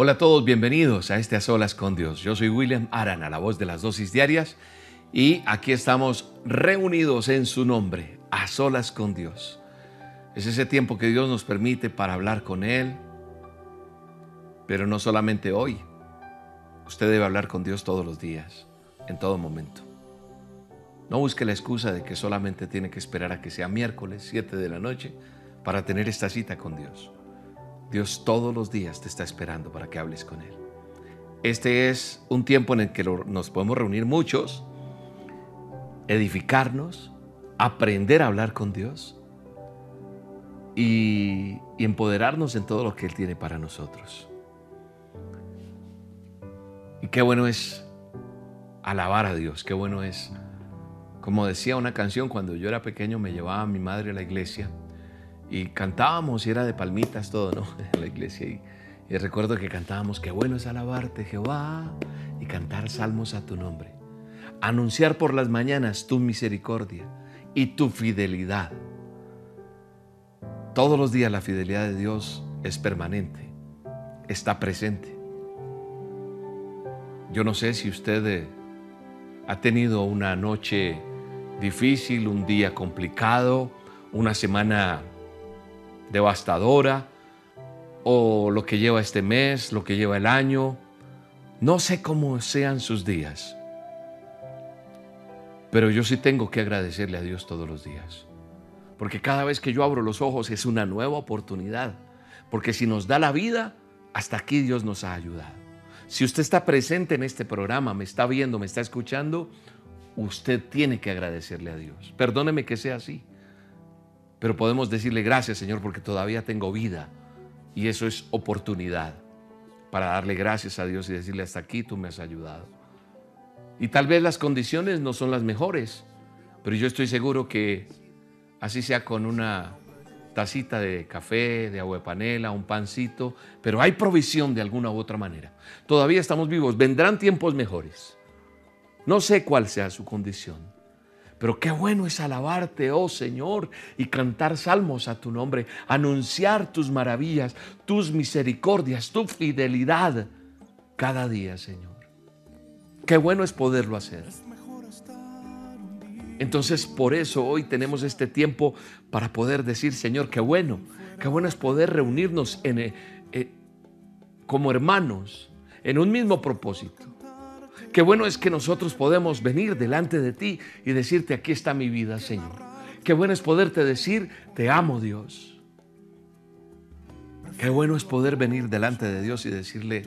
Hola a todos, bienvenidos a este A Solas con Dios. Yo soy William Arana, la voz de las dosis diarias, y aquí estamos reunidos en su nombre, a solas con Dios. Es ese tiempo que Dios nos permite para hablar con Él, pero no solamente hoy. Usted debe hablar con Dios todos los días, en todo momento. No busque la excusa de que solamente tiene que esperar a que sea miércoles 7 de la noche para tener esta cita con Dios. Dios todos los días te está esperando para que hables con Él. Este es un tiempo en el que nos podemos reunir muchos, edificarnos, aprender a hablar con Dios y, empoderarnos en todo lo que Él tiene para nosotros. Y qué bueno es alabar a Dios, qué bueno es, como decía una canción, cuando yo era pequeño me llevaba mi madre a la iglesia y cantábamos y era de palmitas todo, ¿no? En la iglesia. Y, recuerdo que cantábamos, qué bueno es alabarte Jehová y cantar salmos a tu nombre. Anunciar por las mañanas tu misericordia y tu fidelidad. Todos los días la fidelidad de Dios es permanente, está presente. Yo no sé si usted eh, ha tenido una noche difícil, un día complicado, una semana devastadora, o lo que lleva este mes, lo que lleva el año. No sé cómo sean sus días, pero yo sí tengo que agradecerle a Dios todos los días. Porque cada vez que yo abro los ojos es una nueva oportunidad. Porque si nos da la vida, hasta aquí Dios nos ha ayudado. Si usted está presente en este programa, me está viendo, me está escuchando, usted tiene que agradecerle a Dios. Perdóneme que sea así. Pero podemos decirle gracias Señor porque todavía tengo vida. Y eso es oportunidad para darle gracias a Dios y decirle hasta aquí tú me has ayudado. Y tal vez las condiciones no son las mejores, pero yo estoy seguro que así sea con una tacita de café, de agua de panela, un pancito, pero hay provisión de alguna u otra manera. Todavía estamos vivos, vendrán tiempos mejores. No sé cuál sea su condición, pero qué bueno es alabarte, oh Señor, y cantar salmos a tu nombre, anunciar tus maravillas, tus misericordias, tu fidelidad cada día, Señor. Qué bueno es poderlo hacer. Entonces por eso hoy tenemos este tiempo para poder decir, Señor, qué bueno, qué bueno es poder reunirnos eh, eh, como hermanos en un mismo propósito. Qué bueno es que nosotros podemos venir delante de ti y decirte, aquí está mi vida, Señor. Qué bueno es poderte decir, te amo, Dios. Qué bueno es poder venir delante de Dios y decirle,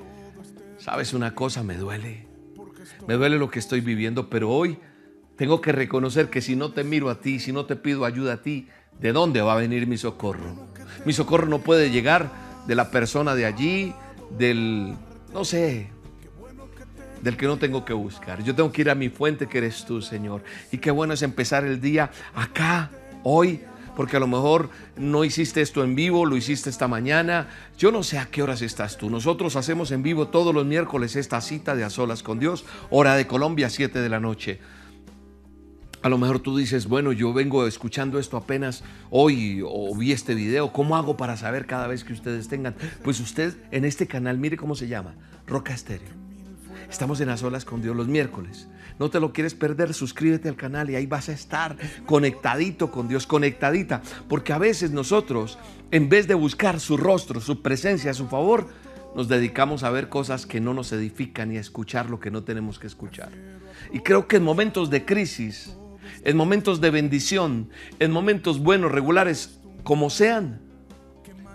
sabes una cosa, me duele. Me duele lo que estoy viviendo, pero hoy tengo que reconocer que si no te miro a ti, si no te pido ayuda a ti, ¿de dónde va a venir mi socorro? Mi socorro no puede llegar de la persona de allí, del, no sé, del que no tengo que buscar. Yo tengo que ir a mi fuente que eres tú, Señor. Y qué bueno es empezar el día acá, hoy, porque a lo mejor no hiciste esto en vivo, lo hiciste esta mañana. Yo no sé a qué horas estás tú. Nosotros hacemos en vivo todos los miércoles esta cita de a solas con Dios, hora de Colombia, 7 de la noche. A lo mejor tú dices, bueno, yo vengo escuchando esto apenas hoy o vi este video. ¿Cómo hago para saber cada vez que ustedes tengan? Pues usted en este canal, mire cómo se llama, Roca Estéreo. Estamos en las olas con Dios los miércoles. No te lo quieres perder, suscríbete al canal y ahí vas a estar conectadito con Dios, conectadita. Porque a veces nosotros, en vez de buscar su rostro, su presencia, su favor, nos dedicamos a ver cosas que no nos edifican y a escuchar lo que no tenemos que escuchar. Y creo que en momentos de crisis, en momentos de bendición, en momentos buenos, regulares, como sean,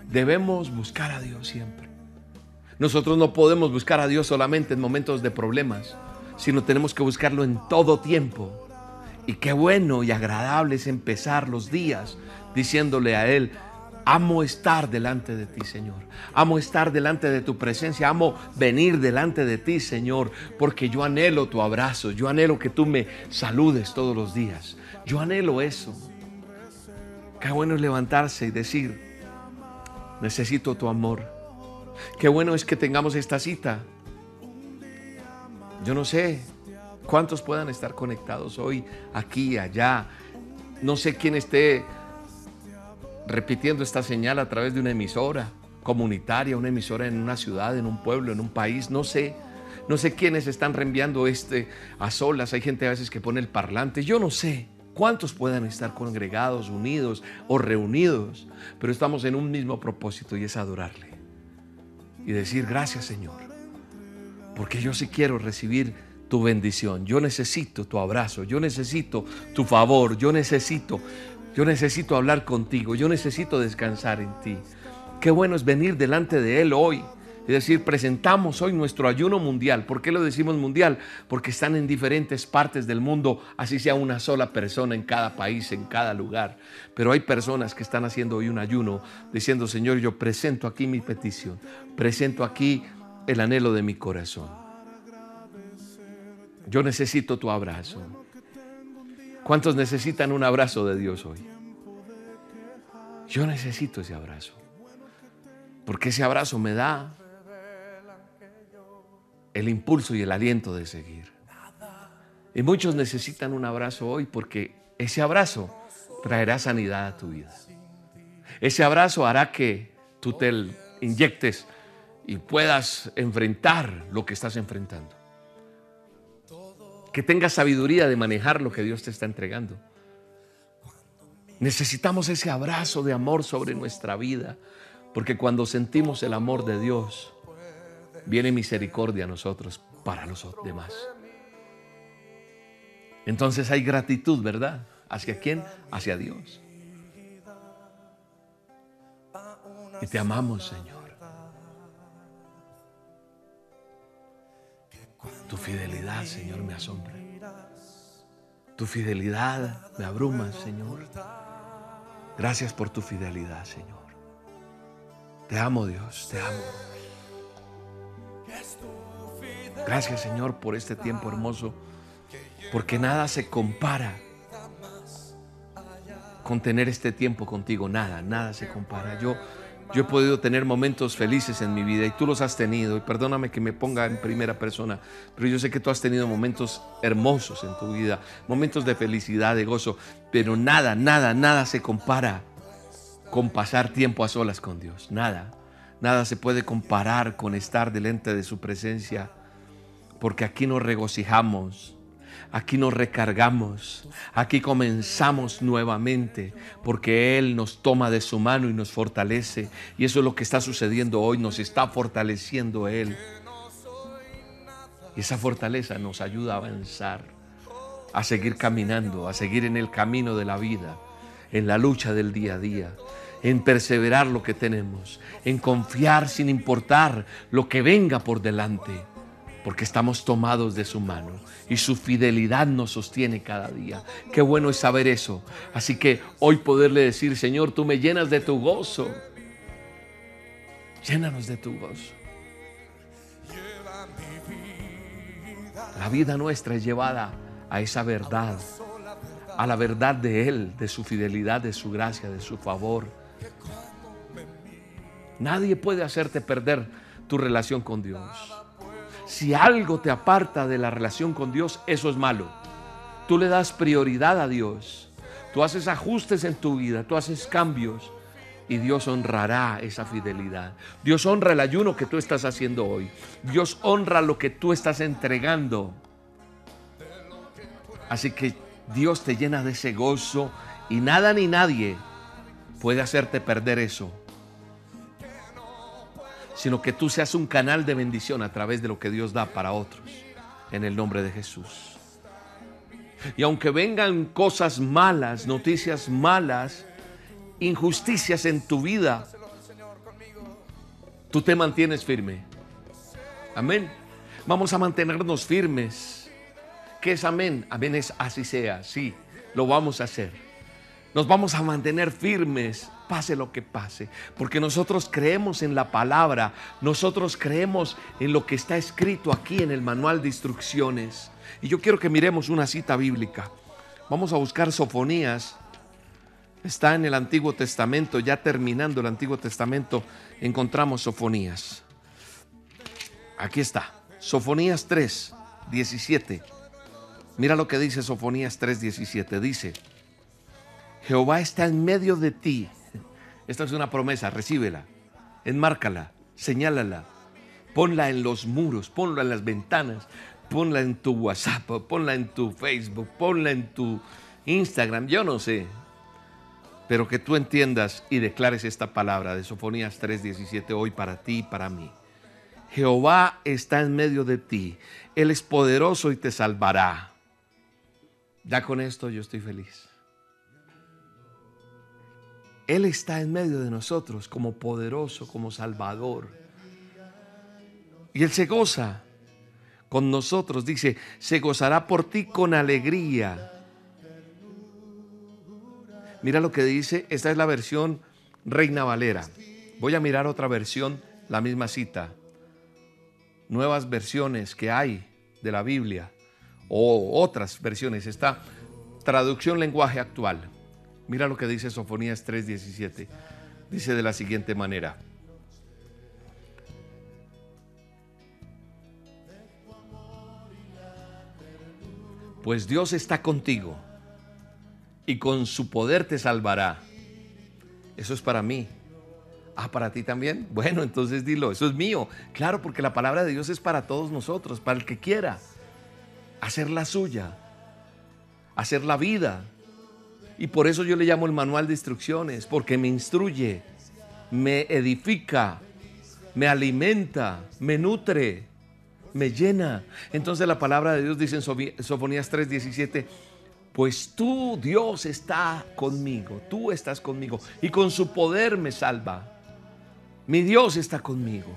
debemos buscar a Dios siempre. Nosotros no podemos buscar a Dios solamente en momentos de problemas, sino tenemos que buscarlo en todo tiempo. Y qué bueno y agradable es empezar los días diciéndole a Él, Amo estar delante de ti, Señor. Amo estar delante de tu presencia. Amo venir delante de ti, Señor, porque yo anhelo tu abrazo. Yo anhelo que tú me saludes todos los días. Yo anhelo eso. Qué bueno es levantarse y decir, necesito tu amor. Qué bueno es que tengamos esta cita. Yo no sé cuántos puedan estar conectados hoy, aquí, allá. No sé quién esté repitiendo esta señal a través de una emisora comunitaria, una emisora en una ciudad, en un pueblo, en un país, no sé. No sé quiénes están reenviando este a solas. Hay gente a veces que pone el parlante. Yo no sé cuántos puedan estar congregados, unidos o reunidos, pero estamos en un mismo propósito y es adorarle. Y decir gracias Señor, porque yo sí quiero recibir tu bendición. Yo necesito tu abrazo, yo necesito tu favor, yo necesito yo necesito hablar contigo, yo necesito descansar en ti. Qué bueno es venir delante de Él hoy. Es decir, presentamos hoy nuestro ayuno mundial. ¿Por qué lo decimos mundial? Porque están en diferentes partes del mundo, así sea una sola persona en cada país, en cada lugar. Pero hay personas que están haciendo hoy un ayuno diciendo, Señor, yo presento aquí mi petición, presento aquí el anhelo de mi corazón. Yo necesito tu abrazo. ¿Cuántos necesitan un abrazo de Dios hoy? Yo necesito ese abrazo. Porque ese abrazo me da el impulso y el aliento de seguir. Y muchos necesitan un abrazo hoy porque ese abrazo traerá sanidad a tu vida. Ese abrazo hará que tú te inyectes y puedas enfrentar lo que estás enfrentando que tengas sabiduría de manejar lo que Dios te está entregando. Necesitamos ese abrazo de amor sobre nuestra vida, porque cuando sentimos el amor de Dios, viene misericordia a nosotros para los demás. Entonces hay gratitud, ¿verdad? ¿Hacia quién? Hacia Dios. Y te amamos, Señor. Tu fidelidad, Señor, me asombra. Tu fidelidad me abruma, Señor. Gracias por tu fidelidad, Señor. Te amo, Dios, te amo. Gracias, Señor, por este tiempo hermoso, porque nada se compara con tener este tiempo contigo. Nada, nada se compara. Yo yo he podido tener momentos felices en mi vida y tú los has tenido. Y perdóname que me ponga en primera persona, pero yo sé que tú has tenido momentos hermosos en tu vida, momentos de felicidad, de gozo. Pero nada, nada, nada se compara con pasar tiempo a solas con Dios. Nada, nada se puede comparar con estar delante de su presencia, porque aquí nos regocijamos Aquí nos recargamos, aquí comenzamos nuevamente, porque Él nos toma de su mano y nos fortalece. Y eso es lo que está sucediendo hoy, nos está fortaleciendo Él. Y esa fortaleza nos ayuda a avanzar, a seguir caminando, a seguir en el camino de la vida, en la lucha del día a día, en perseverar lo que tenemos, en confiar sin importar lo que venga por delante porque estamos tomados de su mano y su fidelidad nos sostiene cada día. Qué bueno es saber eso. Así que hoy poderle decir, Señor, tú me llenas de tu gozo. Llénanos de tu gozo. La vida nuestra es llevada a esa verdad, a la verdad de Él, de su fidelidad, de su gracia, de su favor. Nadie puede hacerte perder tu relación con Dios. Si algo te aparta de la relación con Dios, eso es malo. Tú le das prioridad a Dios. Tú haces ajustes en tu vida, tú haces cambios y Dios honrará esa fidelidad. Dios honra el ayuno que tú estás haciendo hoy. Dios honra lo que tú estás entregando. Así que Dios te llena de ese gozo y nada ni nadie puede hacerte perder eso sino que tú seas un canal de bendición a través de lo que Dios da para otros, en el nombre de Jesús. Y aunque vengan cosas malas, noticias malas, injusticias en tu vida, tú te mantienes firme. Amén. Vamos a mantenernos firmes. ¿Qué es amén? Amén es así sea, sí, lo vamos a hacer. Nos vamos a mantener firmes pase lo que pase, porque nosotros creemos en la palabra, nosotros creemos en lo que está escrito aquí en el manual de instrucciones. Y yo quiero que miremos una cita bíblica. Vamos a buscar Sofonías. Está en el Antiguo Testamento, ya terminando el Antiguo Testamento, encontramos Sofonías. Aquí está, Sofonías 3, 17. Mira lo que dice Sofonías 3, 17. Dice, Jehová está en medio de ti. Esta es una promesa, recíbela, enmárcala, señálala, ponla en los muros, ponla en las ventanas, ponla en tu WhatsApp, ponla en tu Facebook, ponla en tu Instagram, yo no sé. Pero que tú entiendas y declares esta palabra de Sofonías 3:17 hoy para ti y para mí. Jehová está en medio de ti, Él es poderoso y te salvará. Ya con esto yo estoy feliz. Él está en medio de nosotros como poderoso, como salvador. Y Él se goza con nosotros. Dice, se gozará por ti con alegría. Mira lo que dice, esta es la versión Reina Valera. Voy a mirar otra versión, la misma cita. Nuevas versiones que hay de la Biblia o otras versiones. Está traducción lenguaje actual. Mira lo que dice Sofonías 3:17. Dice de la siguiente manera. Pues Dios está contigo y con su poder te salvará. Eso es para mí. Ah, para ti también. Bueno, entonces dilo, eso es mío. Claro, porque la palabra de Dios es para todos nosotros, para el que quiera hacer la suya, hacer la vida. Y por eso yo le llamo el manual de instrucciones, porque me instruye, me edifica, me alimenta, me nutre me llena. Entonces la palabra de Dios dice en Sofonías 3:17, pues tú Dios está conmigo, tú estás conmigo y con su poder me salva. Mi Dios está conmigo.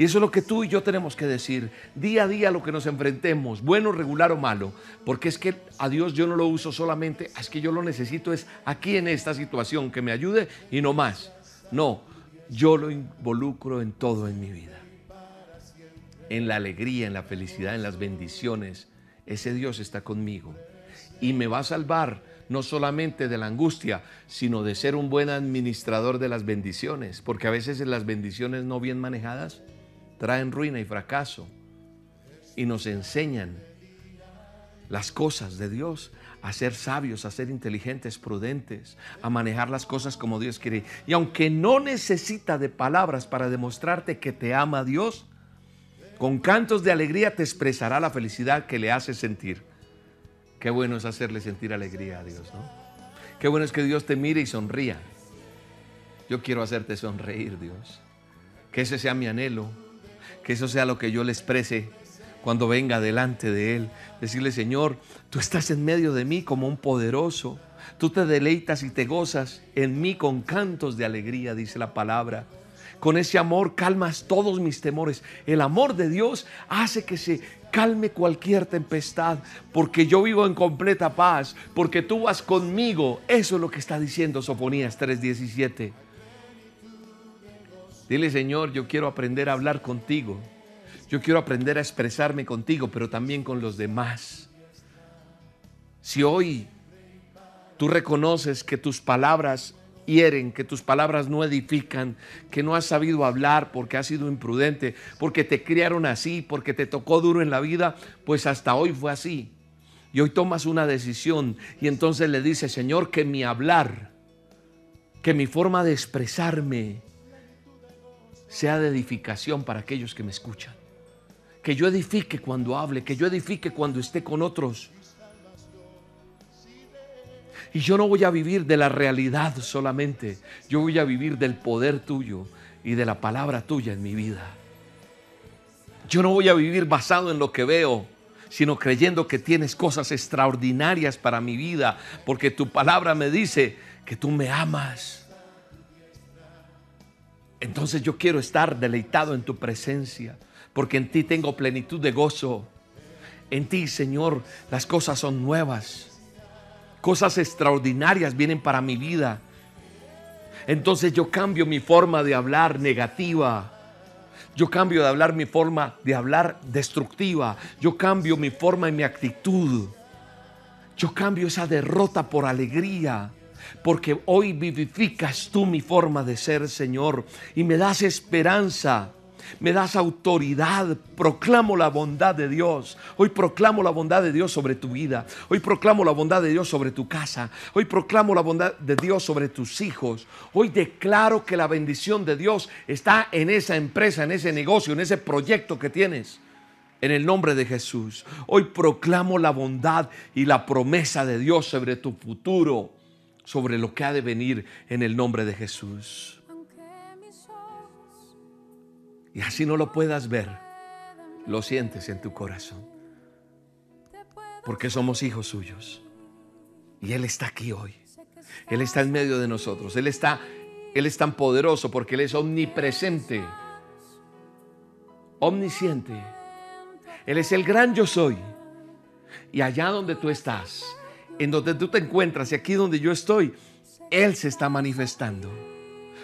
Y eso es lo que tú y yo tenemos que decir. Día a día lo que nos enfrentemos, bueno, regular o malo, porque es que a Dios yo no lo uso solamente, es que yo lo necesito es aquí en esta situación que me ayude y no más. No, yo lo involucro en todo en mi vida. En la alegría, en la felicidad, en las bendiciones, ese Dios está conmigo. Y me va a salvar no solamente de la angustia, sino de ser un buen administrador de las bendiciones, porque a veces las bendiciones no bien manejadas traen ruina y fracaso y nos enseñan las cosas de Dios, a ser sabios, a ser inteligentes, prudentes, a manejar las cosas como Dios quiere. Y aunque no necesita de palabras para demostrarte que te ama Dios, con cantos de alegría te expresará la felicidad que le hace sentir. Qué bueno es hacerle sentir alegría a Dios, ¿no? Qué bueno es que Dios te mire y sonría. Yo quiero hacerte sonreír, Dios. Que ese sea mi anhelo. Que eso sea lo que yo le exprese cuando venga delante de Él. Decirle, Señor, tú estás en medio de mí como un poderoso. Tú te deleitas y te gozas en mí con cantos de alegría, dice la palabra. Con ese amor calmas todos mis temores. El amor de Dios hace que se calme cualquier tempestad, porque yo vivo en completa paz, porque tú vas conmigo. Eso es lo que está diciendo Sofonías 3:17. Dile, Señor, yo quiero aprender a hablar contigo. Yo quiero aprender a expresarme contigo, pero también con los demás. Si hoy tú reconoces que tus palabras hieren, que tus palabras no edifican, que no has sabido hablar porque has sido imprudente, porque te criaron así, porque te tocó duro en la vida, pues hasta hoy fue así. Y hoy tomas una decisión y entonces le dices, Señor, que mi hablar, que mi forma de expresarme sea de edificación para aquellos que me escuchan. Que yo edifique cuando hable, que yo edifique cuando esté con otros y yo no voy a vivir de la realidad solamente, yo voy a vivir del poder tuyo y de la palabra tuya en mi vida. Yo no voy a vivir basado en lo que veo, sino creyendo que tienes cosas extraordinarias para mi vida, porque tu palabra me dice que tú me amas. Entonces yo quiero estar deleitado en tu presencia, porque en ti tengo plenitud de gozo. En ti, Señor, las cosas son nuevas. Cosas extraordinarias vienen para mi vida. Entonces yo cambio mi forma de hablar negativa. Yo cambio de hablar mi forma de hablar destructiva. Yo cambio mi forma y mi actitud. Yo cambio esa derrota por alegría. Porque hoy vivificas tú mi forma de ser, Señor. Y me das esperanza me das autoridad, proclamo la bondad de Dios. Hoy proclamo la bondad de Dios sobre tu vida. Hoy proclamo la bondad de Dios sobre tu casa. Hoy proclamo la bondad de Dios sobre tus hijos. Hoy declaro que la bendición de Dios está en esa empresa, en ese negocio, en ese proyecto que tienes. En el nombre de Jesús. Hoy proclamo la bondad y la promesa de Dios sobre tu futuro, sobre lo que ha de venir en el nombre de Jesús. Y así no lo puedas ver, lo sientes en tu corazón. Porque somos hijos suyos. Y Él está aquí hoy. Él está en medio de nosotros. Él está, Él es tan poderoso porque Él es omnipresente, omnisciente. Él es el gran yo soy. Y allá donde tú estás, en donde tú te encuentras y aquí donde yo estoy, Él se está manifestando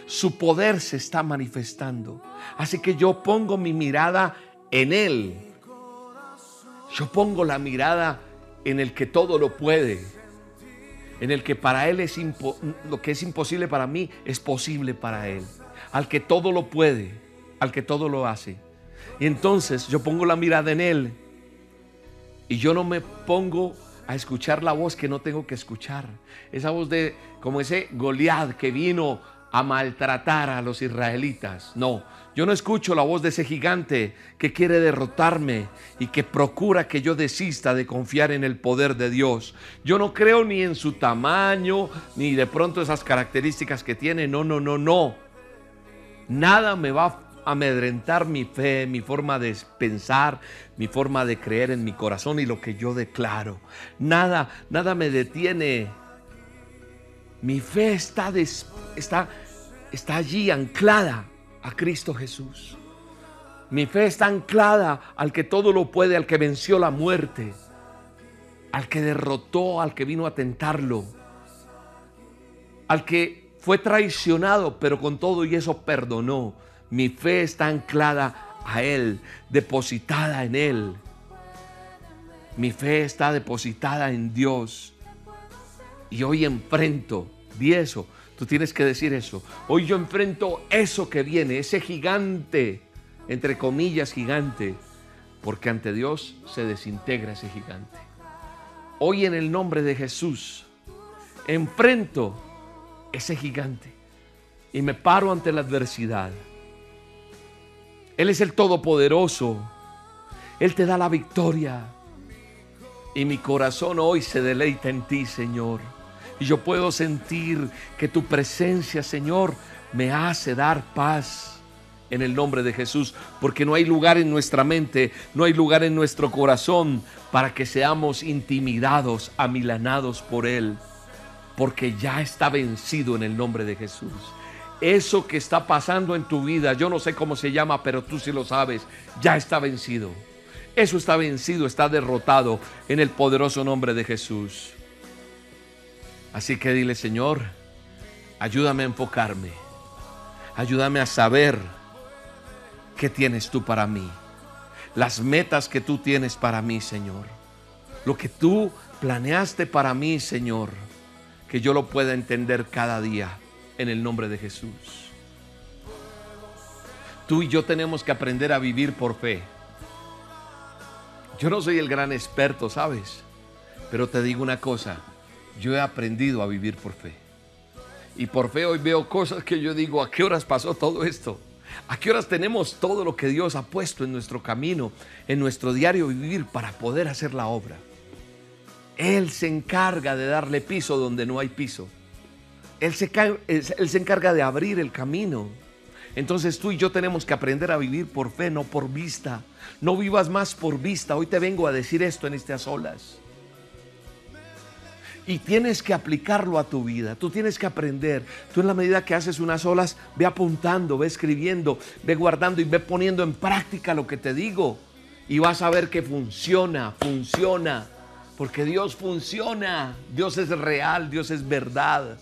su poder se está manifestando. Así que yo pongo mi mirada en Él. Yo pongo la mirada en el que todo lo puede. En el que para Él es lo que es imposible para mí es posible para Él. Al que todo lo puede, al que todo lo hace. Y entonces yo pongo la mirada en Él. Y yo no me pongo a escuchar la voz que no tengo que escuchar. Esa voz de como ese Goliat que vino a maltratar a los israelitas. No, yo no escucho la voz de ese gigante que quiere derrotarme y que procura que yo desista de confiar en el poder de Dios. Yo no creo ni en su tamaño, ni de pronto esas características que tiene. No, no, no, no. Nada me va a amedrentar mi fe, mi forma de pensar, mi forma de creer en mi corazón y lo que yo declaro. Nada, nada me detiene. Mi fe está, está está allí anclada a Cristo Jesús. Mi fe está anclada al que todo lo puede, al que venció la muerte, al que derrotó, al que vino a tentarlo, al que fue traicionado, pero con todo y eso perdonó. Mi fe está anclada a Él, depositada en Él. Mi fe está depositada en Dios. Y hoy enfrento, di eso, Tú tienes que decir eso. Hoy yo enfrento eso que viene, ese gigante, entre comillas gigante, porque ante Dios se desintegra ese gigante. Hoy en el nombre de Jesús, enfrento ese gigante y me paro ante la adversidad. Él es el Todopoderoso. Él te da la victoria. Y mi corazón hoy se deleita en ti, Señor. Y yo puedo sentir que tu presencia, Señor, me hace dar paz en el nombre de Jesús, porque no hay lugar en nuestra mente, no hay lugar en nuestro corazón para que seamos intimidados, amilanados por Él, porque ya está vencido en el nombre de Jesús. Eso que está pasando en tu vida, yo no sé cómo se llama, pero tú sí lo sabes, ya está vencido. Eso está vencido, está derrotado en el poderoso nombre de Jesús. Así que dile, Señor, ayúdame a enfocarme. Ayúdame a saber qué tienes tú para mí. Las metas que tú tienes para mí, Señor. Lo que tú planeaste para mí, Señor. Que yo lo pueda entender cada día en el nombre de Jesús. Tú y yo tenemos que aprender a vivir por fe. Yo no soy el gran experto, ¿sabes? Pero te digo una cosa yo he aprendido a vivir por fe. Y por fe hoy veo cosas que yo digo, ¿a qué horas pasó todo esto? ¿A qué horas tenemos todo lo que Dios ha puesto en nuestro camino, en nuestro diario vivir para poder hacer la obra? Él se encarga de darle piso donde no hay piso. Él se, encarga de abrir el camino. Entonces tú y yo tenemos que aprender a vivir por fe, no por vista. No vivas más por vista. Hoy te vengo a decir esto en estas olas. Y tienes que aplicarlo a tu vida. Tú tienes que aprender. Tú en la medida que haces unas olas, ve apuntando, ve escribiendo, ve guardando y ve poniendo en práctica lo que te digo. Y vas a ver que funciona, funciona. Porque Dios funciona. Dios es real, Dios es verdad.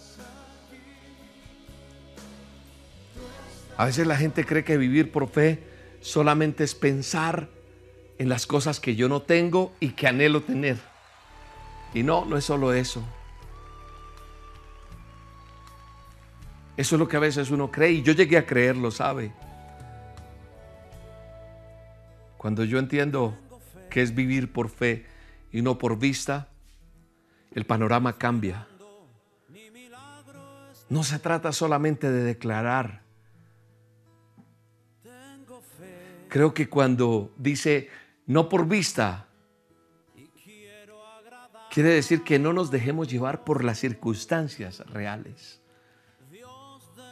A veces la gente cree que vivir por fe solamente es pensar en las cosas que yo no tengo y que anhelo tener. Y no, no es solo eso. Eso es lo que a veces uno cree y yo llegué a creerlo, ¿sabe? Cuando yo entiendo que es vivir por fe y no por vista, el panorama cambia. No se trata solamente de declarar. Creo que cuando dice no por vista, quiere decir que no nos dejemos llevar por las circunstancias reales.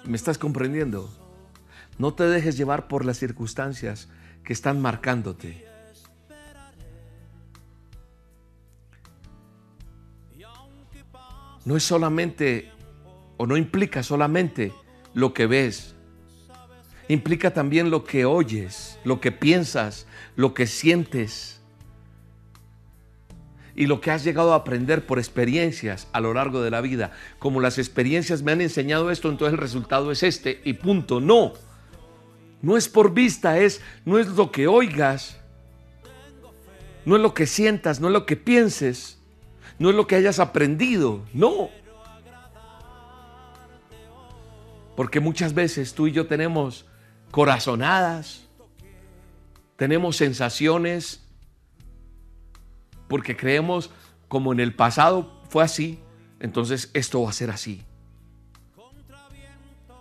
¿Me estás comprendiendo? No te dejes llevar por las circunstancias que están marcándote. No es solamente o no implica solamente lo que ves. Implica también lo que oyes, lo que piensas, lo que sientes y lo que has llegado a aprender por experiencias a lo largo de la vida. Como las experiencias me han enseñado esto, entonces el resultado es este y punto. No. No es por vista, es no es lo que oigas. No es lo que sientas, no es lo que pienses, no es lo que hayas aprendido, no. Porque muchas veces tú y yo tenemos corazonadas, tenemos sensaciones porque creemos como en el pasado fue así, entonces esto va a ser así.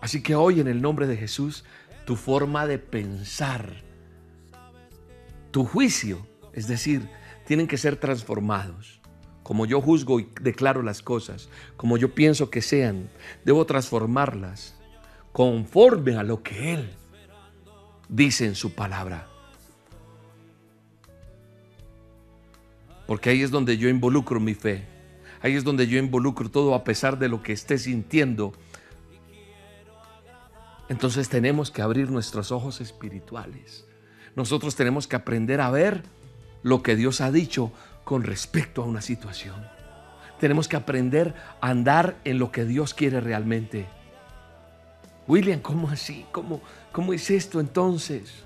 Así que hoy en el nombre de Jesús, tu forma de pensar, tu juicio, es decir, tienen que ser transformados. Como yo juzgo y declaro las cosas, como yo pienso que sean, debo transformarlas conforme a lo que Él dice en su palabra. Porque ahí es donde yo involucro mi fe. Ahí es donde yo involucro todo a pesar de lo que esté sintiendo. Entonces tenemos que abrir nuestros ojos espirituales. Nosotros tenemos que aprender a ver lo que Dios ha dicho con respecto a una situación. Tenemos que aprender a andar en lo que Dios quiere realmente. William, ¿cómo así? ¿Cómo, cómo es esto entonces?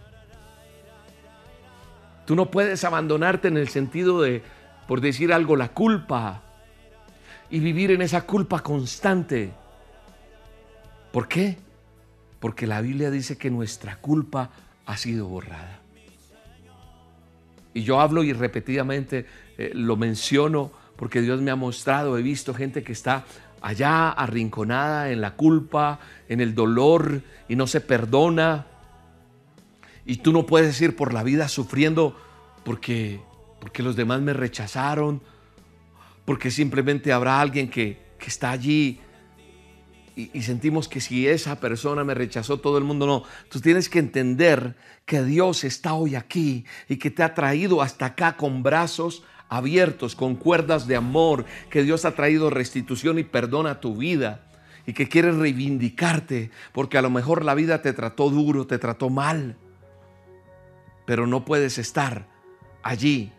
Tú no puedes abandonarte en el sentido de, por decir algo, la culpa y vivir en esa culpa constante. ¿Por qué? Porque la Biblia dice que nuestra culpa ha sido borrada. Y yo hablo y repetidamente eh, lo menciono porque Dios me ha mostrado, he visto gente que está allá arrinconada en la culpa, en el dolor y no se perdona. Y tú no puedes ir por la vida sufriendo porque, porque los demás me rechazaron, porque simplemente habrá alguien que, que está allí y, y, sentimos que si esa persona me rechazó, todo el mundo no. Tú tienes que entender que Dios está hoy aquí y que te ha traído hasta acá con brazos abiertos, con cuerdas de amor, que Dios ha traído restitución y perdón a tu vida y que quiere reivindicarte, porque a lo mejor la vida te trató duro, te trató mal, pero no puedes estar allí,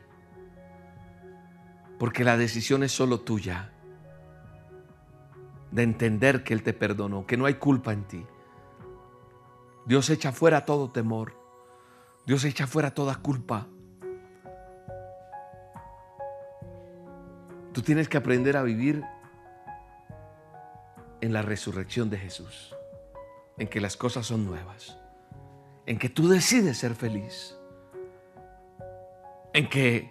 porque la decisión es solo tuya, de entender que Él te perdonó, que no hay culpa en ti. Dios echa fuera todo temor, Dios echa fuera toda culpa. Tú tienes que aprender a vivir en la resurrección de Jesús, en que las cosas son nuevas, en que tú decides ser feliz, en que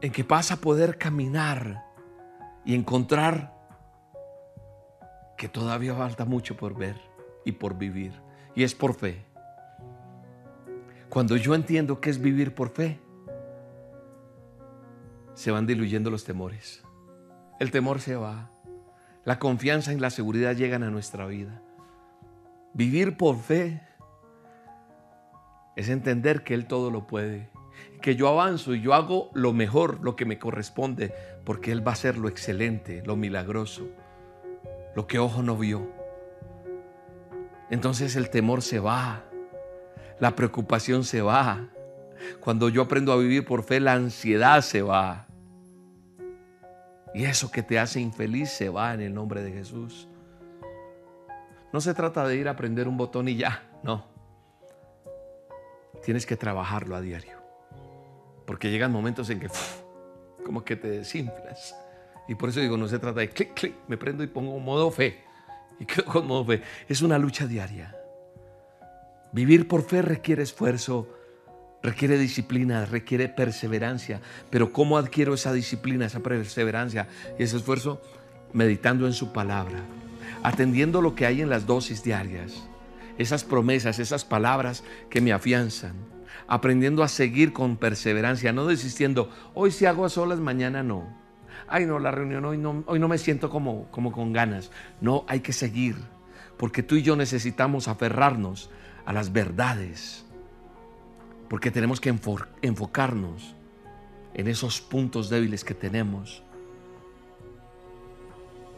en que vas a poder caminar y encontrar que todavía falta mucho por ver y por vivir, y es por fe. Cuando yo entiendo que es vivir por fe, se van diluyendo los temores. El temor se va. La confianza y la seguridad llegan a nuestra vida. Vivir por fe es entender que Él todo lo puede. Que yo avanzo y yo hago lo mejor, lo que me corresponde, porque Él va a hacer lo excelente, lo milagroso, lo que ojo no vio. Entonces el temor se va, la preocupación se va. Cuando yo aprendo a vivir por fe, la ansiedad se va. Y eso que te hace infeliz se va en el nombre de Jesús. no se trata de ir a aprender un botón y ya, no. Tienes que trabajarlo a diario. Porque llegan momentos en que como que te desinflas. Y por eso digo, no se trata de clic, clic, me prendo y pongo modo fe. Y quedo con modo fe. Es una lucha diaria. Vivir por fe requiere esfuerzo, requiere disciplina, requiere perseverancia. Pero ¿cómo adquiero esa disciplina, esa perseverancia y ese esfuerzo? Meditando en su palabra, atendiendo lo que hay en las dosis diarias, esas promesas, esas palabras que me afianzan, aprendiendo a seguir con perseverancia, no desistiendo, hoy si hago a solas, mañana no. Ay, no, la reunión hoy no, hoy no me siento como, como con ganas. No, hay que seguir, porque tú y yo necesitamos aferrarnos a las verdades, porque tenemos que enfocarnos en esos puntos débiles que tenemos.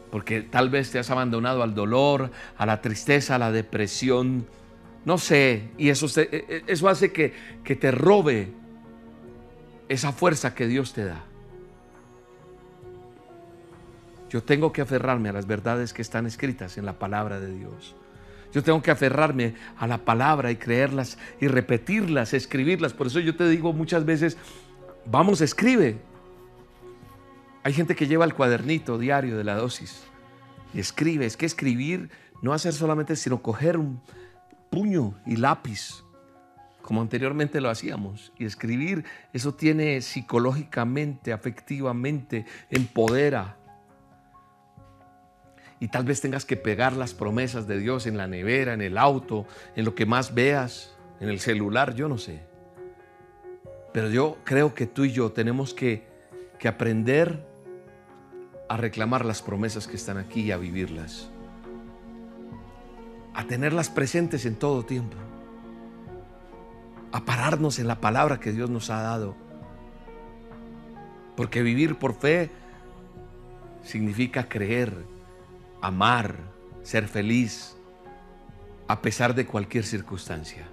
Porque tal vez te has abandonado al dolor, a la tristeza, a la depresión. No sé, y eso, e, e, eso hace que, que te robe esa fuerza que Dios te da. Yo tengo que aferrarme a las verdades que están escritas en la palabra de Dios. Yo tengo que aferrarme a la palabra y creerlas y repetirlas, escribirlas. Por eso yo te digo muchas veces, vamos, escribe. Hay gente que lleva el cuadernito diario de la dosis y escribe. Es que escribir no hacer solamente sino coger un puño y lápiz, como anteriormente lo hacíamos. Y escribir, eso tiene psicológicamente, afectivamente, empodera, y tal vez tengas que pegar las promesas de Dios en la nevera, en el auto, en lo que más veas, en el celular, yo no sé. Pero yo creo que tú y yo tenemos que, que aprender a reclamar las promesas que están aquí y a vivirlas. A tenerlas presentes en todo tiempo. A pararnos en la palabra que Dios nos ha dado. Porque vivir por fe significa creer amar, ser feliz, a pesar de cualquier circunstancia.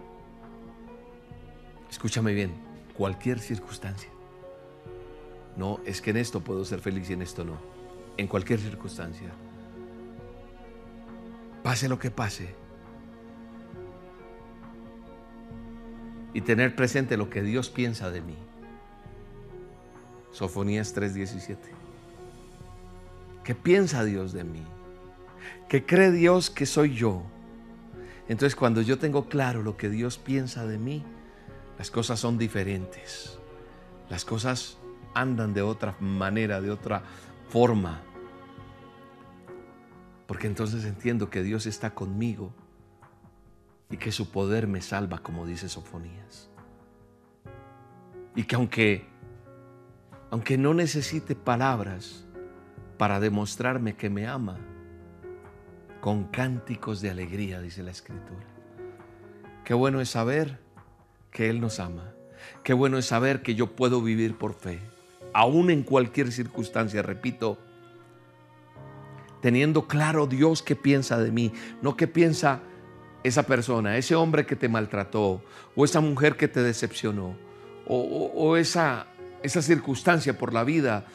Escúchame bien, cualquier circunstancia. No, es que en esto puedo ser feliz y en esto no. En cualquier circunstancia. Pase lo que pase. Y tener presente lo que Dios piensa de mí. Sofonías 3:17. ¿Qué piensa Dios de mí? Que cree Dios que soy yo. Entonces cuando yo tengo claro lo que Dios piensa de mí, las cosas son diferentes. Las cosas andan de otra manera, de otra forma. Porque entonces entiendo que Dios está conmigo y que su poder me salva, como dice Sofonías. Y que aunque, aunque no necesite palabras para demostrarme que me ama, con cánticos de alegría, dice la Escritura. Qué bueno es saber que Él nos ama. Qué bueno es saber que yo puedo vivir por fe, aún en cualquier circunstancia, repito, teniendo claro Dios qué piensa de mí, no qué piensa esa persona, ese hombre que te maltrató, o esa mujer que te decepcionó, o, esa, esa circunstancia por la vida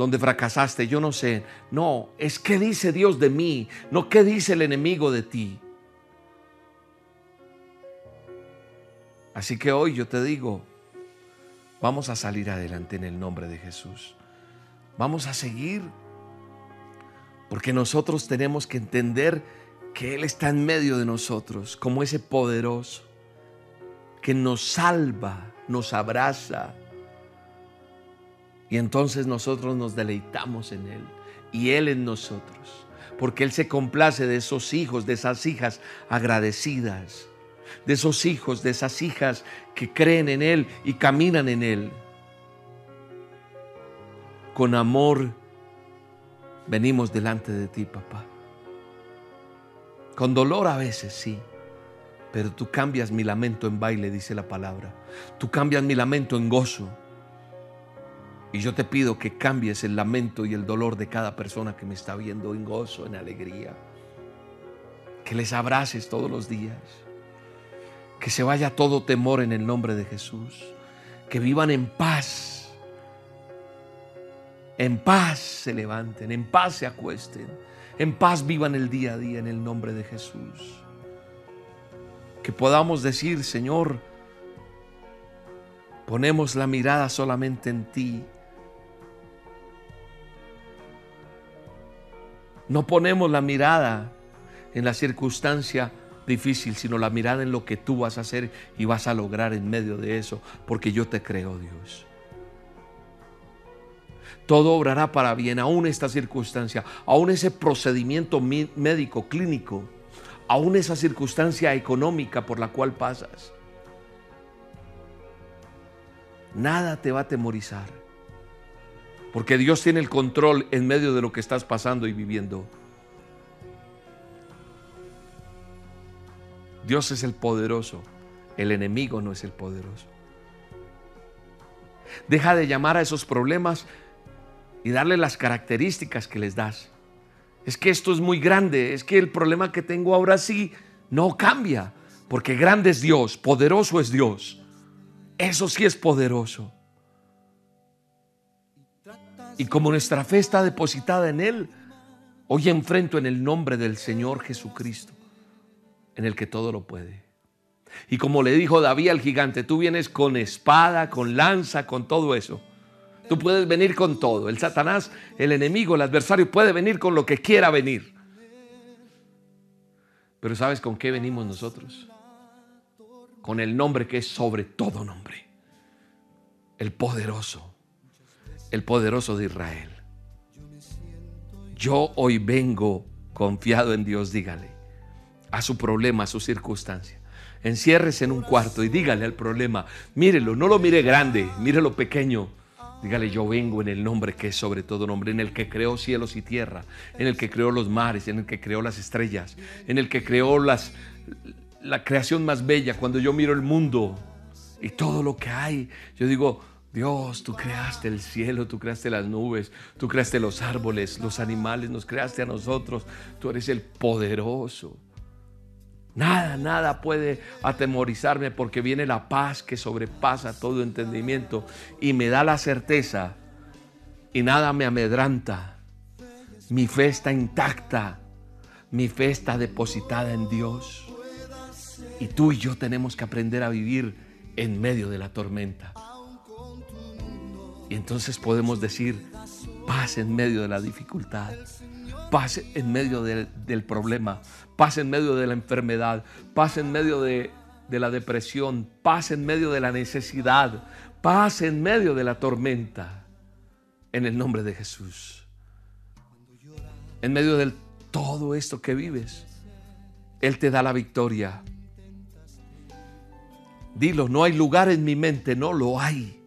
donde fracasaste, yo no sé. No, es qué dice Dios de mí, no qué dice el enemigo de ti. Así que hoy yo te digo, vamos a salir adelante en el nombre de Jesús. Vamos a seguir, porque nosotros tenemos que entender que Él está en medio de nosotros, como ese poderoso, que nos salva, nos abraza, y entonces nosotros nos deleitamos en Él y Él en nosotros. Porque Él se complace de esos hijos, de esas hijas agradecidas, de esos hijos, de esas hijas que creen en Él y caminan en Él. Con amor venimos delante de ti, papá. Con dolor a veces, sí. Pero tú cambias mi lamento en baile, dice la palabra. Tú cambias mi lamento en gozo. Y yo te pido que cambies el lamento y el dolor de cada persona que me está viendo en gozo, en alegría. Que les abraces todos los días. Que se vaya todo temor en el nombre de Jesús. Que vivan en paz. en paz se levanten, en paz se acuesten, en paz vivan el día a día en el nombre de Jesús. Que podamos decir, Señor, ponemos la mirada solamente en ti. No ponemos la mirada en la circunstancia difícil, sino la mirada en lo que tú vas a hacer y vas a lograr en medio de eso, porque yo te creo, Dios. Todo obrará para bien, aún esta circunstancia, aún ese procedimiento médico, clínico, aún esa circunstancia económica por la cual pasas. Nada te va a temorizar, porque Dios tiene el control en medio de lo que estás pasando y viviendo. Dios es el poderoso, el enemigo no es el poderoso. Deja de llamar a esos problemas y darle las características que les das. Es que esto es muy grande, es que el problema que tengo ahora sí no cambia, porque grande es Dios, poderoso es Dios. Eso sí es poderoso. Y como nuestra fe está depositada en Él, hoy enfrento en el nombre del Señor Jesucristo en el que todo lo puede. Y como le dijo David al gigante, tú vienes con espada, con lanza, con todo eso. Tú puedes venir con todo. El Satanás, el enemigo, el adversario puede venir con lo que quiera venir. Pero ¿sabes con qué venimos nosotros? Con el nombre que es sobre todo nombre. El poderoso. El poderoso de Israel. Yo hoy vengo confiado en Dios, dígale a su problema, a su circunstancia. Enciérrese en un cuarto y dígale al problema, mírelo, no lo mire grande, mírelo pequeño. Dígale, yo vengo en el nombre que es sobre todo nombre, en el que creó cielos y tierra, en el que creó los mares, en el que creó las estrellas, en el que creó las, la creación más bella. Cuando yo miro el mundo y todo lo que hay, yo digo, Dios, tú creaste el cielo, tú creaste las nubes, tú creaste los árboles, los animales, nos creaste a nosotros, tú eres el poderoso. Nada, nada puede atemorizarme porque viene la paz que sobrepasa todo entendimiento y me da la certeza y nada me amedranta. Mi fe está intacta, mi fe está depositada en Dios. Y tú y yo tenemos que aprender a vivir en medio de la tormenta. Y entonces podemos decir, paz en medio de la dificultad, paz en medio del problema, paz en medio de la enfermedad, paz en medio de, de la depresión, paz en medio de la necesidad, paz en medio de la tormenta, en el nombre de Jesús. En medio de todo esto que vives, Él te da la victoria. Dilo, no hay lugar en mi mente, no lo hay.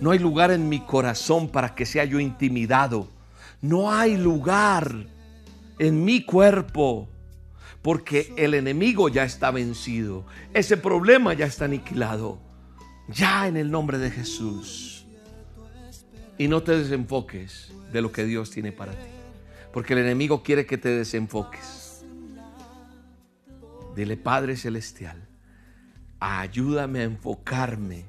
No hay lugar en mi corazón para que sea yo intimidado. No hay lugar en mi cuerpo porque el enemigo ya está vencido, ese problema ya está aniquilado, ya en el nombre de Jesús. Y no te desenfoques de lo que Dios tiene para ti, porque el enemigo quiere que te desenfoques. Dile, Padre Celestial, ayúdame a enfocarme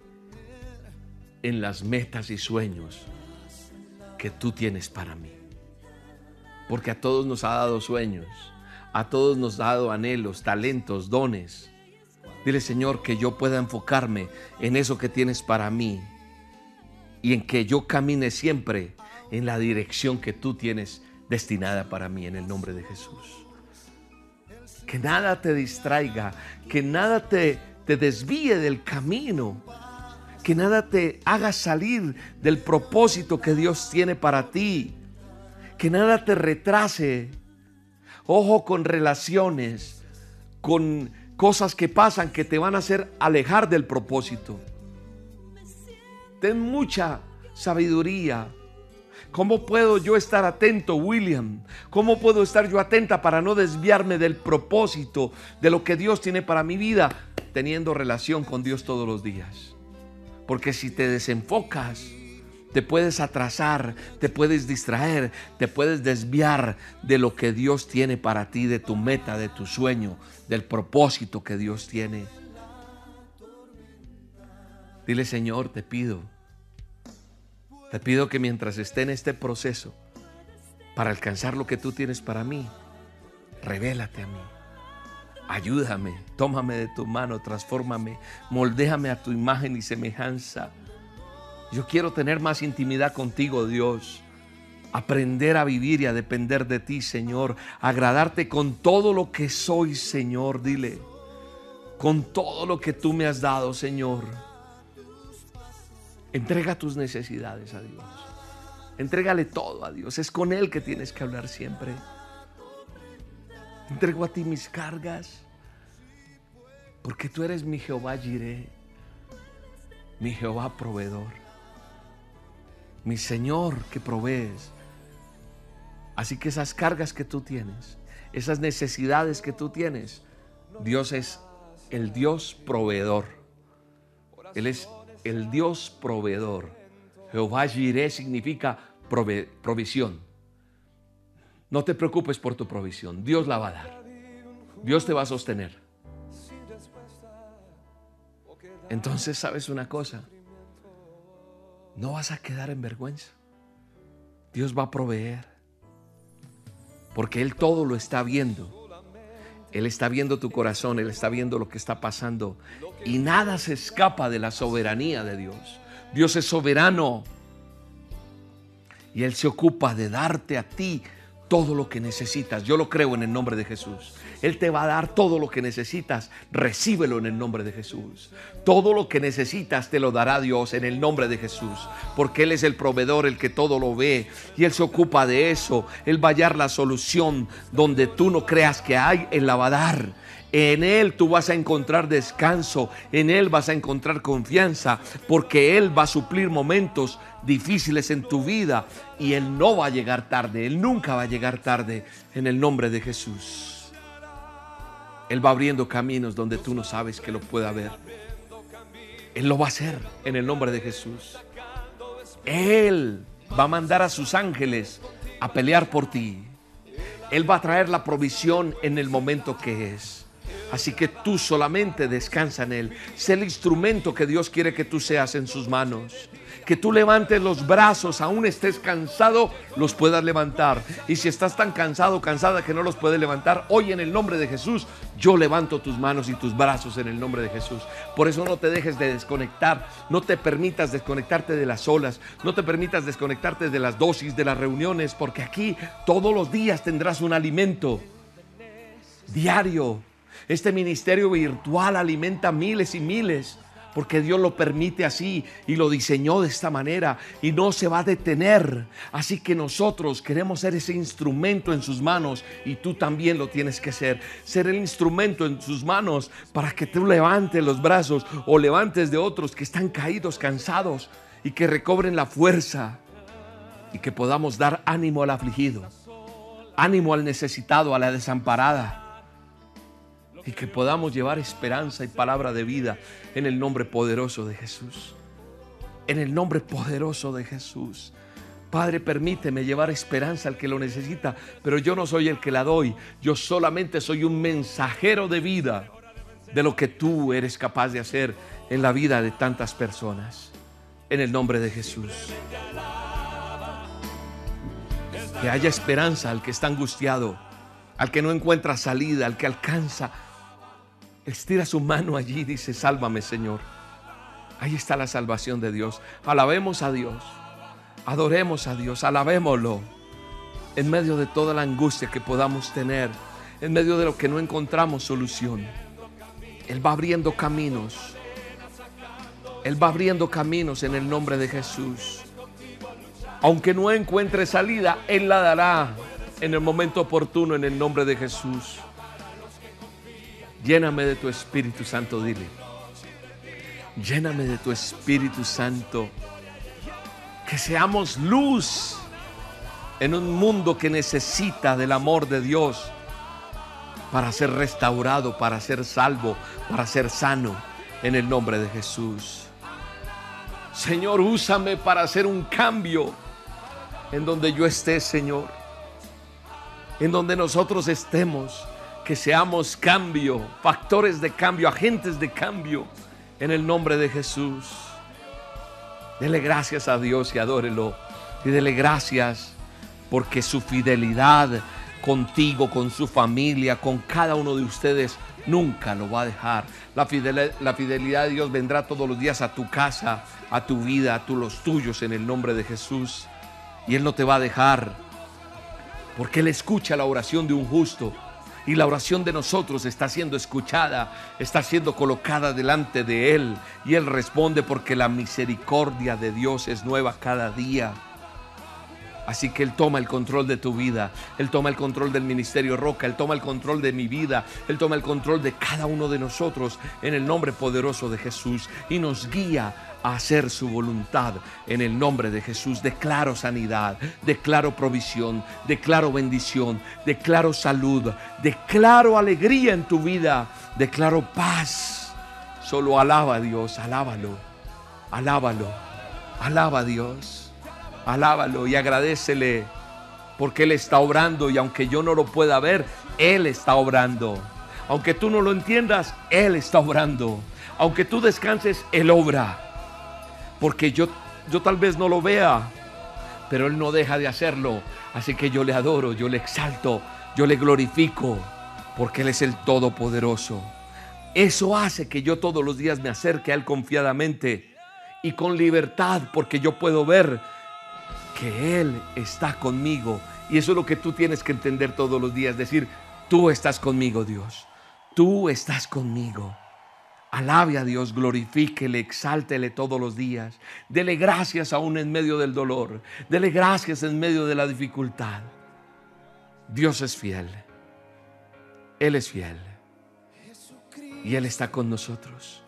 en las metas y sueños que tú tienes para mí. Porque a todos nos ha dado sueños a todos nos ha dado anhelos, talentos, dones. Dile, Señor, que yo pueda enfocarme en eso que tienes para mí y en que yo camine siempre en la dirección que tú tienes destinada para mí en el nombre de Jesús. Que nada te distraiga, que nada te, te desvíe del camino, que nada te haga salir del propósito que Dios tiene para ti, que nada te retrase Ojo con relaciones, con cosas que pasan que te van a hacer alejar del propósito. Ten mucha sabiduría. ¿Cómo puedo yo estar atento, William? ¿Cómo puedo estar yo atenta para no desviarme del propósito, de lo que Dios tiene para mi vida, teniendo relación con Dios todos los días? Porque si te desenfocas, te puedes atrasar, te puedes distraer, te puedes desviar de lo que Dios tiene para ti, de tu meta, de tu sueño, del propósito que Dios tiene. Dile, Señor, te pido Te pido que mientras esté en este proceso, para alcanzar lo que tú tienes para mí, revélate a mí. Ayúdame, tómame de tu mano, transfórmame, moldéame a tu imagen y semejanza. Yo quiero tener más intimidad contigo, Dios. Aprender a vivir y a depender de ti, Señor. Agradarte con todo lo que soy, Señor. Dile, con todo lo que tú me has dado, Señor. Entrega tus necesidades a Dios. Entrégale todo a Dios. Es con Él que tienes que hablar siempre. Entrego a ti mis cargas. Porque tú eres mi Jehová Jireh. Mi Jehová proveedor. Mi Señor que provees. Así que esas cargas que tú tienes, esas necesidades que tú tienes, Dios es el Dios proveedor. Él es el Dios proveedor. Jehová Jireh significa provisión. No te preocupes por tu provisión. Dios la va a dar. Dios te va a sostener. Entonces, ¿sabes una cosa? No vas a quedar en vergüenza. Dios va a proveer. Porque Él todo lo está viendo. Él está viendo tu corazón, Él está viendo lo que está pasando. Y nada se escapa de la soberanía de Dios. Dios es soberano. Y Él se ocupa de darte a ti todo lo que necesitas. Yo lo creo en el nombre de Jesús. Él te va a dar todo lo que necesitas. Recíbelo en el nombre de Jesús. Todo lo que necesitas te lo dará Dios en el nombre de Jesús. Porque Él es el proveedor, el que todo lo ve. Y Él se ocupa de eso. Él va a hallar la solución donde tú no creas que hay. Él la va a dar. En Él tú vas a encontrar descanso, en Él vas a encontrar confianza, porque Él va a suplir momentos difíciles en tu vida y Él no va a llegar tarde, Él nunca va a llegar tarde en el nombre de Jesús. Él va abriendo caminos donde tú no sabes que lo pueda ver. Él lo va a hacer en el nombre de Jesús. Él va a mandar a sus ángeles a pelear por ti. Él va a traer la provisión en el momento que es. Así que tú solamente descansa en Él. Sé el instrumento que Dios quiere que tú seas en sus manos. Que tú levantes los brazos, aún estés cansado, los puedas levantar. Y si estás tan cansado, cansada que no los puedes levantar, hoy en el nombre de Jesús, yo levanto tus manos y tus brazos en el nombre de Jesús. Por eso no te dejes de desconectar, no te permitas desconectarte de las olas, no te permitas desconectarte de las dosis, de las reuniones, porque aquí todos los días tendrás un alimento diario este ministerio virtual alimenta miles y miles porque Dios lo permite así y lo diseñó de esta manera y no se va a detener. Así que nosotros queremos ser ese instrumento en sus manos y tú también lo tienes que ser. Ser el instrumento en sus manos para que tú levantes los brazos o levantes de otros que están caídos, cansados y que recobren la fuerza y que podamos dar ánimo al afligido, ánimo al necesitado, a la desamparada y que podamos llevar esperanza y palabra de vida en el nombre poderoso de Jesús. En el nombre poderoso de Jesús. Padre, permíteme llevar esperanza al que lo necesita, pero yo no soy el que la doy. Yo solamente soy un mensajero de vida de lo que tú eres capaz de hacer en la vida de tantas personas. En el nombre de Jesús. Que haya esperanza al que está angustiado, al que no encuentra salida, al que alcanza estira su mano allí y dice, sálvame Señor. Ahí está la salvación de Dios. Alabemos a Dios. Adoremos a Dios. Alabémoslo. En medio de toda la angustia que podamos tener. En medio de lo que no encontramos solución. Él va abriendo caminos. Él va abriendo caminos en el nombre de Jesús. Aunque no encuentre salida, Él la dará en el momento oportuno en el nombre de Jesús. Lléname de tu Espíritu Santo, dile. Lléname de tu Espíritu Santo. Que seamos luz en un mundo que necesita del amor de Dios para ser restaurado, para ser salvo, para ser sano en el nombre de Jesús. Señor, úsame para hacer un cambio en donde yo esté, Señor. En donde nosotros estemos que seamos cambio, factores de cambio, agentes de cambio en el nombre de Jesús. Dele gracias a Dios y adórelo. Y dele gracias porque su fidelidad contigo, con su familia, con cada uno de ustedes, nunca lo va a dejar. La fidelidad, la fidelidad de Dios vendrá todos los días a tu casa, a tu vida, a los tuyos en el nombre de Jesús. Y Él no te va a dejar, porque Él escucha la oración de un justo. Y la oración de nosotros está siendo escuchada, está siendo colocada delante de Él. Y Él responde porque la misericordia de Dios es nueva cada día. Así que Él toma el control de tu vida, Él toma el control del ministerio Roca, Él toma el control de mi vida, Él toma el control de cada uno de nosotros en el nombre poderoso de Jesús y nos guía a hacer su voluntad en el nombre de Jesús. Declaro sanidad, declaro provisión, declaro bendición, declaro salud, declaro alegría en tu vida, declaro paz. Solo alaba a Dios, alábalo, alábalo, alaba a Dios. Alábalo y agradecele porque Él está obrando y aunque yo no lo pueda ver, Él está obrando. Aunque tú no lo entiendas, Él está obrando. Aunque tú descanses, Él obra. Porque yo, yo tal vez no lo vea, pero Él no deja de hacerlo. Así que yo le adoro, yo le exalto, yo le glorifico, porque Él es el Todopoderoso. Eso hace que yo todos los días me acerque a Él confiadamente y con libertad, porque yo puedo ver que Él está conmigo. Y eso es lo que tú tienes que entender todos los días. Decir, tú estás conmigo, Dios. Tú estás conmigo. Alabe a Dios, glorifíquele, exáltele todos los días. Dele gracias aún en medio del dolor. Dele gracias en medio de la dificultad. Dios es fiel. Él es fiel. Y Él está con nosotros.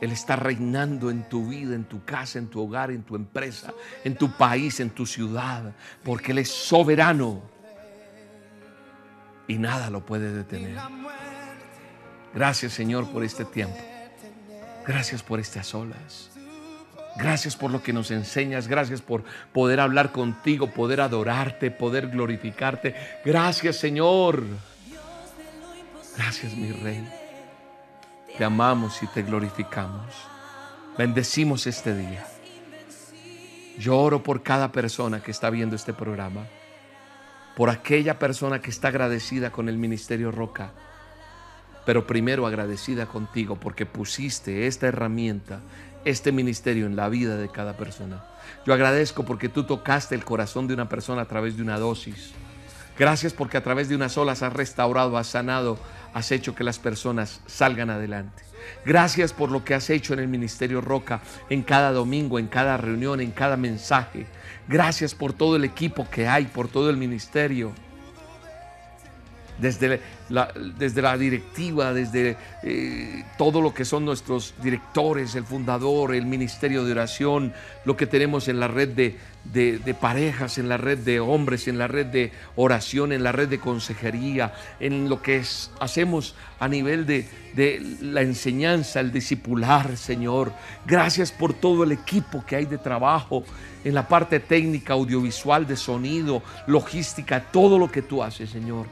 Él está reinando en tu vida, en tu casa, en tu hogar, en tu empresa, en tu país, en tu ciudad, porque Él es soberano y nada lo puede detener. Gracias Señor por este tiempo. Gracias por estas olas. Gracias por lo que nos enseñas. Gracias por poder hablar contigo, poder adorarte, poder glorificarte. Gracias Señor. Gracias mi Rey. Te amamos y te glorificamos. Bendecimos este día. Yo oro por cada persona que está viendo este programa, por aquella persona que está agradecida con el Ministerio Roca, pero primero agradecida contigo porque pusiste esta herramienta, este ministerio en la vida de cada persona. Yo agradezco porque tú tocaste el corazón de una persona a través de una dosis. Gracias porque a través de unas olas has restaurado, has sanado, has hecho que las personas salgan adelante. Gracias por lo que has hecho en el Ministerio Roca, en cada domingo, en cada reunión, en cada mensaje. Gracias por todo el equipo que hay, por todo el ministerio desde la, desde la directiva, desde eh, todo lo que son nuestros directores, el fundador, el ministerio de oración, lo que tenemos en la red de, parejas, en la red de hombres, en la red de oración, en la red de consejería, en lo que hacemos a nivel de, de la enseñanza, el discipular, Señor. Gracias por todo el equipo que hay de trabajo en la parte técnica, audiovisual, de sonido, logística, todo lo que tú haces, Señor.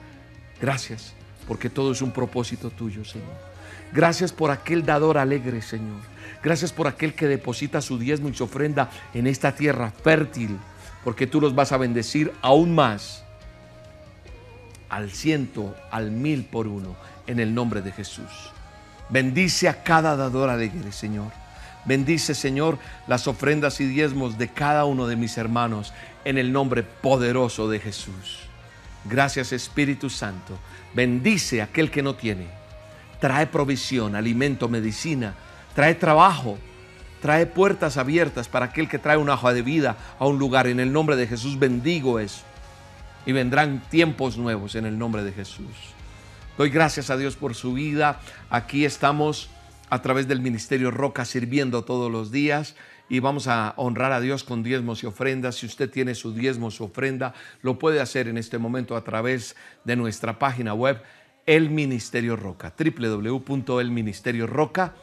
Gracias, porque todo es un propósito tuyo, Señor. Gracias por aquel dador alegre, Señor. Gracias por aquel que deposita su diezmo y su ofrenda en esta tierra fértil, porque tú los vas a bendecir aún más al ciento, al mil por uno, en el nombre de Jesús. Bendice a cada dador alegre, Señor. Bendice, Señor, las ofrendas y diezmos de cada uno de mis hermanos, en el nombre poderoso de Jesús. Gracias Espíritu Santo. Bendice a aquel que no tiene. Trae provisión, alimento, medicina. Trae trabajo. Trae puertas abiertas para aquel que trae una hoja de vida a un lugar. En el nombre de Jesús bendigo eso. Y vendrán tiempos nuevos en el nombre de Jesús. Doy gracias a Dios por su vida. Aquí estamos a través del Ministerio Roca sirviendo todos los días y vamos a honrar a Dios con diezmos y ofrendas. Si usted tiene su diezmo, su ofrenda, lo puede hacer en este momento a través de nuestra página web, El Ministerio Roca, www.elministerioroca,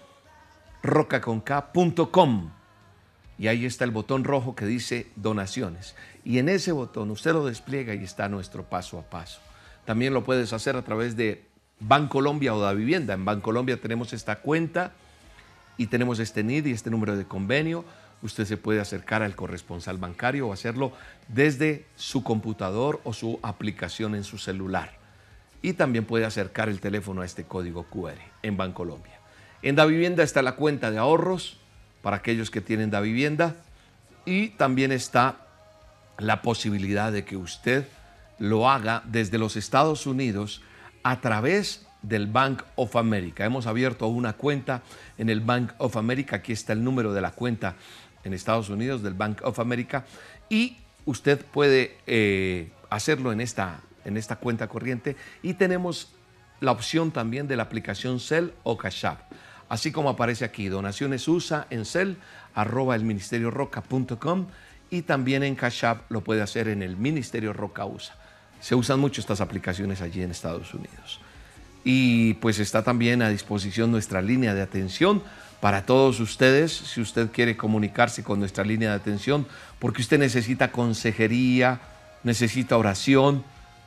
Y ahí está el botón rojo que dice donaciones. Y en ese botón usted lo despliega y está nuestro paso a paso. También lo puedes hacer a través de Bancolombia o da Vivienda. En Bancolombia tenemos esta cuenta y tenemos este NID y este número de convenio. usted se puede acercar al corresponsal bancario o hacerlo desde su computador o su aplicación en su celular. Y también puede acercar el teléfono a este código QR en Bancolombia. En Da Vivienda está la cuenta de ahorros para aquellos que tienen Da Vivienda y también está la posibilidad de que usted lo haga desde los Estados Unidos a través del Bank of America. Hemos abierto una cuenta en el Bank of America. Aquí está el número de la cuenta en Estados Unidos del Bank of America y usted puede eh, hacerlo en esta, en esta cuenta corriente y tenemos la opción también de la aplicación Cell o Cash App. Así como aparece aquí, donaciones USA en Cell, arroba el ministerio roca.com y también en Cash App lo puede hacer en el Ministerio Roca USA. Se usan mucho estas aplicaciones allí en Estados Unidos. Y pues está también a disposición nuestra línea de atención para todos ustedes, si usted quiere comunicarse con nuestra línea de atención, porque usted necesita consejería, necesita oración,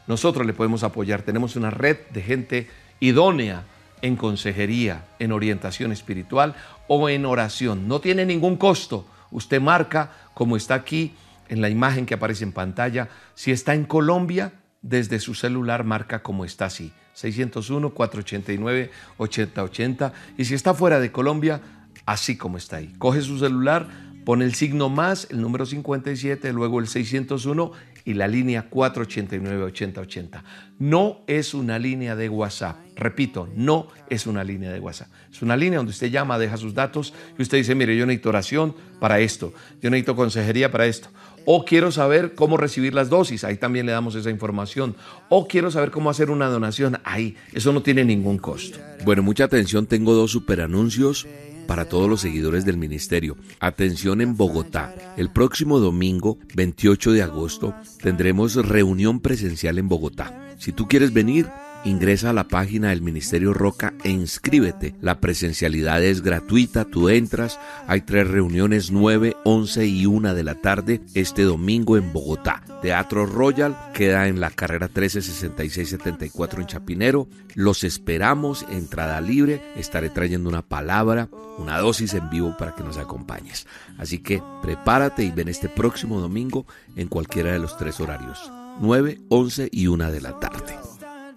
nosotros le podemos apoyar. Tenemos una red de gente idónea en consejería, en orientación espiritual o en oración. No tiene ningún costo. Usted marca, como está aquí en la imagen que aparece en pantalla, si está en Colombia, desde su celular marca como está así. 601-489-8080. Y si está fuera de Colombia, así como está ahí. Coge su celular, pone el signo más, el número 57, luego el 601 y la línea 489-8080. No es una línea de WhatsApp. Repito, no es una línea de WhatsApp. Es una línea donde usted llama, deja sus datos y usted dice, mire, yo necesito oración para esto, yo necesito consejería para esto o quiero saber cómo recibir las dosis, ahí también le damos esa información. O quiero saber cómo hacer una donación, ahí, eso no tiene ningún costo. Bueno, mucha atención, tengo dos super anuncios para todos los seguidores del ministerio. Atención en Bogotá. El próximo domingo, 28 de agosto, tendremos reunión presencial en Bogotá. Si tú quieres venir, Ingresa a la página del Ministerio Roca e inscríbete. La presencialidad es gratuita, tú entras. Hay tres reuniones, 9, 11 y 1 de la tarde este domingo en Bogotá. Teatro Royal queda en la carrera 136674 en Chapinero. Los esperamos, entrada libre. Estaré trayendo una palabra, una dosis en vivo para que nos acompañes. Así que prepárate y ven este próximo domingo en cualquiera de los tres horarios. 9, 11 y 1 de la tarde.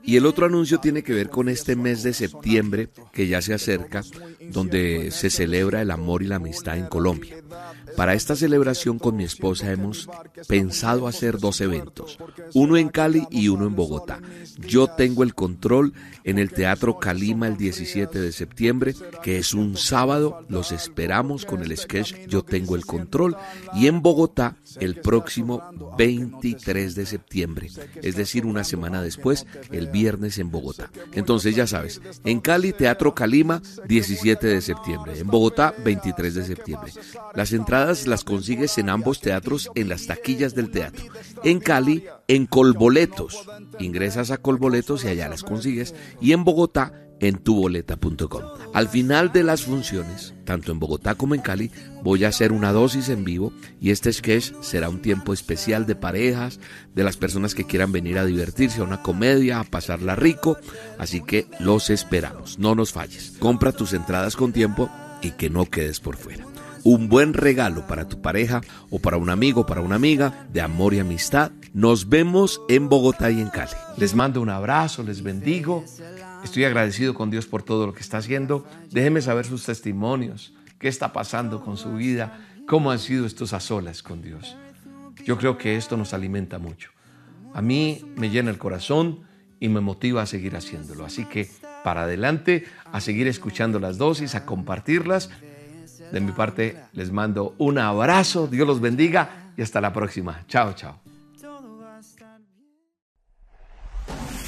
Y el otro anuncio tiene que ver con este mes de septiembre que ya se acerca, donde se celebra el amor y la amistad en Colombia. Para esta celebración con mi esposa hemos pensado hacer dos eventos, uno en Cali y uno en Bogotá. Yo tengo el control en el Teatro Calima el 17 de septiembre, que es un sábado, los esperamos con el sketch Yo tengo el control, y en Bogotá el próximo 23 de septiembre, es decir, una semana después, el viernes en Bogotá. Entonces ya sabes, en Cali, Teatro Calima, 17 de septiembre, en Bogotá, 23 de septiembre. Las entradas las consigues en ambos teatros en las taquillas del teatro. En Cali, en Colboletos. Ingresas a Colboletos y allá las consigues. Y en Bogotá, en tuboleta.com. Al final de las funciones, tanto en Bogotá como en Cali, voy a hacer una dosis en vivo y este sketch será un tiempo especial de parejas, de las personas que quieran venir a divertirse, a una comedia, a pasarla rico, así que los esperamos, no nos falles. Compra tus entradas con tiempo y que no quedes por fuera un buen regalo para tu pareja o para un amigo, para una amiga, de amor y amistad. Nos vemos en Bogotá y en Cali. Les mando un abrazo, les bendigo. Estoy agradecido con Dios por todo lo que está haciendo. Déjenme saber sus testimonios, qué está pasando con su vida, cómo han sido estos a solas con Dios. Yo creo que esto nos alimenta mucho. A mí me llena el corazón y me motiva a seguir haciéndolo. Así que para adelante, a seguir escuchando las dosis, a compartirlas de mi parte, les mando un abrazo, Dios los bendiga y hasta la próxima. Chao, chao.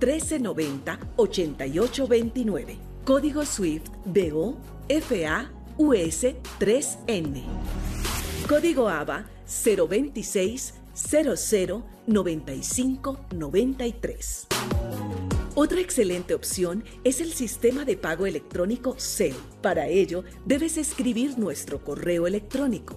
1390 8829. Código SWIFT BO FA US 3N. Código ABA 026 00 95 93. Otra excelente opción es el sistema de pago electrónico CEL. Para ello, debes escribir nuestro correo electrónico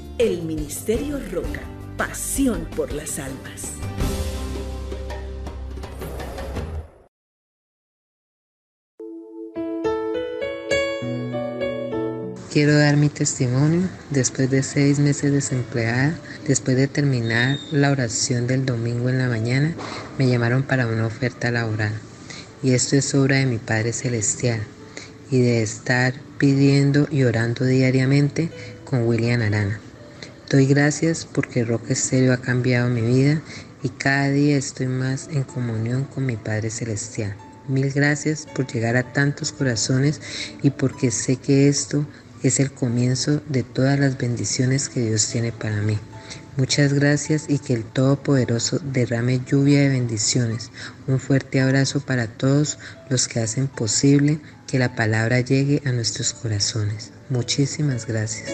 El Ministerio Roca, pasión por las almas. Quiero dar mi testimonio después de seis meses desempleada, después de terminar la oración del domingo en la mañana, me llamaron para una oferta laboral y esto es obra de mi Padre Celestial y de estar pidiendo y orando diariamente con William Arana. Doy gracias porque Roca Estéreo ha cambiado mi vida y cada día estoy más en comunión con mi Padre Celestial. Mil gracias por llegar a tantos corazones y porque sé que esto es el comienzo de todas las bendiciones que Dios tiene para mí. Muchas gracias y que el Todopoderoso derrame lluvia de bendiciones. Un fuerte abrazo para todos los que hacen posible que la palabra llegue a nuestros corazones. Muchísimas gracias.